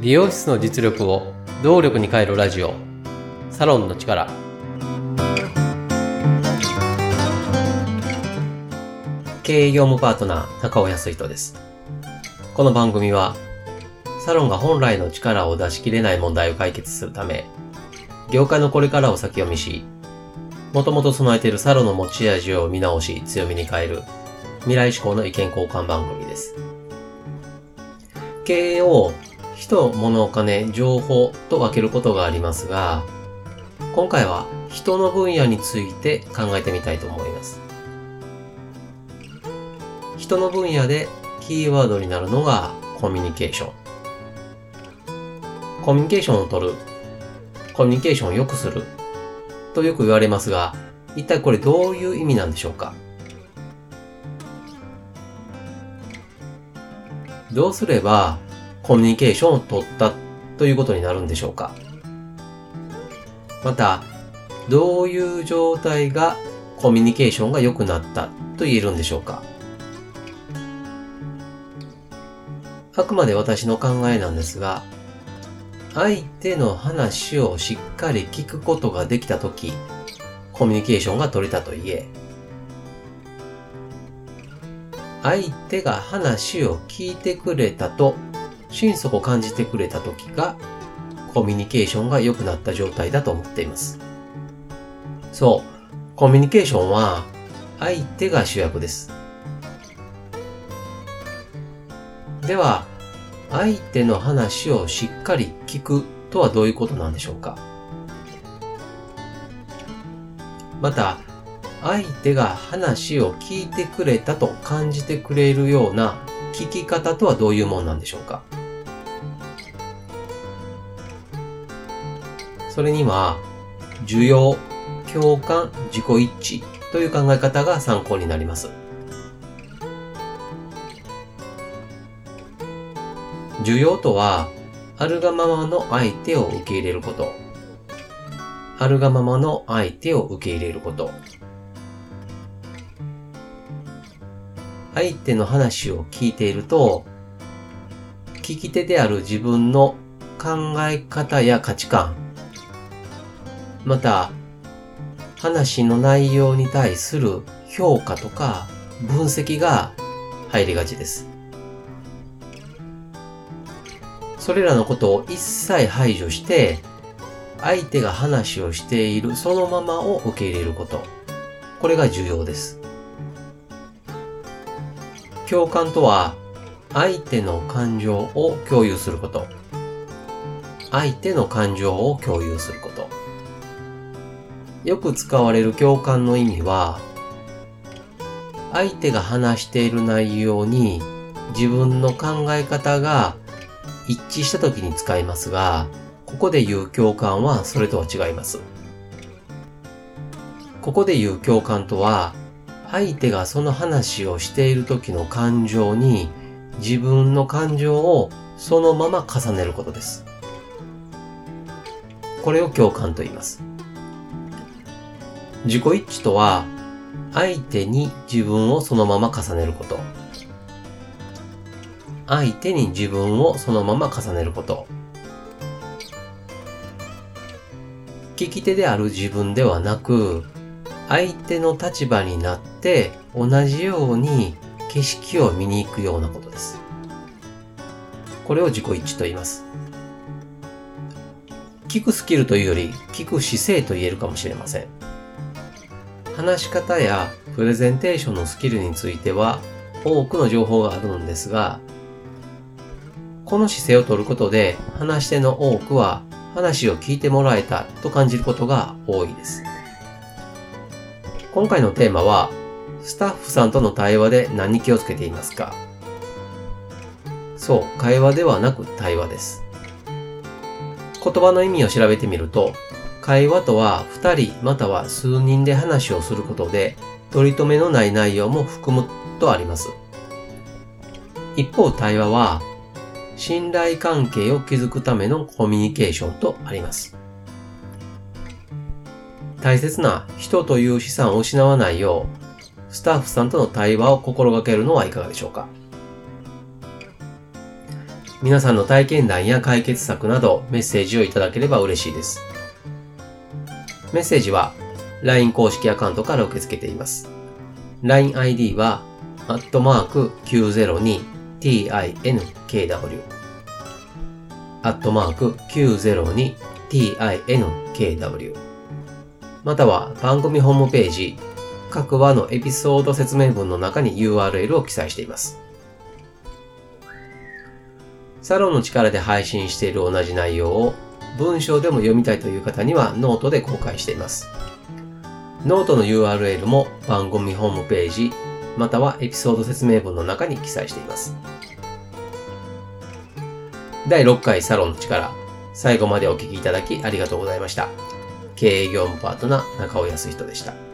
美容室の実力を動力に変えるラジオ。サロンの力。経営業務パートナー高尾康人です。この番組はサロンが本来の力を出し切れない問題を解決するため業界のこれからを先読みしもともと備えているサロンの持ち味を見直し強みに変える。未来志向の意見交換番組です経営を人、物、お金、情報と分けることがありますが、今回は人の分野について考えてみたいと思います。人の分野でキーワードになるのがコミュニケーション。コミュニケーションを取る、コミュニケーションを良くするとよく言われますが、一体これどういう意味なんでしょうか？どうすればコミュニケーションを取ったということになるんでしょうか？また、どういう状態がコミュニケーションが良くなったと言えるんでしょうか？あくまで私の考えなんですが、相手の話をしっかり聞くことができたとき、コミュニケーションが取れたといえ、相手が話を聞いてくれたと心底感じてくれた時がコミュニケーションが良くなった状態だと思っています。そう、コミュニケーションは相手が主役です。では、相手の話をしっかり聞くとはどういうことなんでしょうか？また、相手が話を聞いてくれたと感じてくれるような聞き方とはどういうもんなんでしょうか？それには、需要、共感、自己一致という考え方が参考になります。需要とは、あるがままの相手を受け入れること。あるがままの相手を受け入れること。相手の話を聞いていると、聞き手である自分の考え方や価値観、また、話の内容に対する評価とか分析が入りがちです。それらのことを一切排除して、相手が話をしているそのままを受け入れること。これが重要です。共感とは、相手の感情を共有すること。相手の感情を共有すること。よく使われる共感の意味は、相手が話している内容に自分の考え方が一致した時に使いますが、ここで言う共感はそれとは違います。ここで言う共感とは、相手がその話をしている時の感情に自分の感情をそのまま重ねることです。これを共感と言います。自己一致とは、相手に自分をそのまま重ねること。相手に自分をそのまま重ねること。聞き手である自分ではなく、相手の立場になって同じように景色を見に行くようなことです。これを自己一致と言います。聞くスキルというより聞く姿勢と言えるかもしれません。話し方やプレゼンテーションのスキルについては多くの情報があるんですが、この姿勢を取ることで話し手の多くは話を聞いてもらえたと感じることが多いです。今回のテーマは、スタッフさんとの対話で何に気をつけていますか？そう、会話ではなく対話です。言葉の意味を調べてみると、会話とは2人または数人で話をすることで取り留めのない内容も含むとあります。一方対話は信頼関係を築くためのコミュニケーションとあります。大切な人という資産を失わないようスタッフさんとの対話を心がけるのはいかがでしょうか？皆さんの体験談や解決策などメッセージをいただければ嬉しいです。メッセージは LINE 公式アカウントから受け付けています。LINEID は、アットマーク 902tinkw アットマーク 902tinkw または番組ホームページ各話のエピソード説明文の中に URL を記載しています。サロンの力で配信している同じ内容を文章でも読みたいという方にはノートで公開しています。ノートの URL も番組ホームページ、またはエピソード説明文の中に記載しています。第6回サロンの力、最後までお聴きいただきありがとうございました。経営業務パートナー中尾康人でした。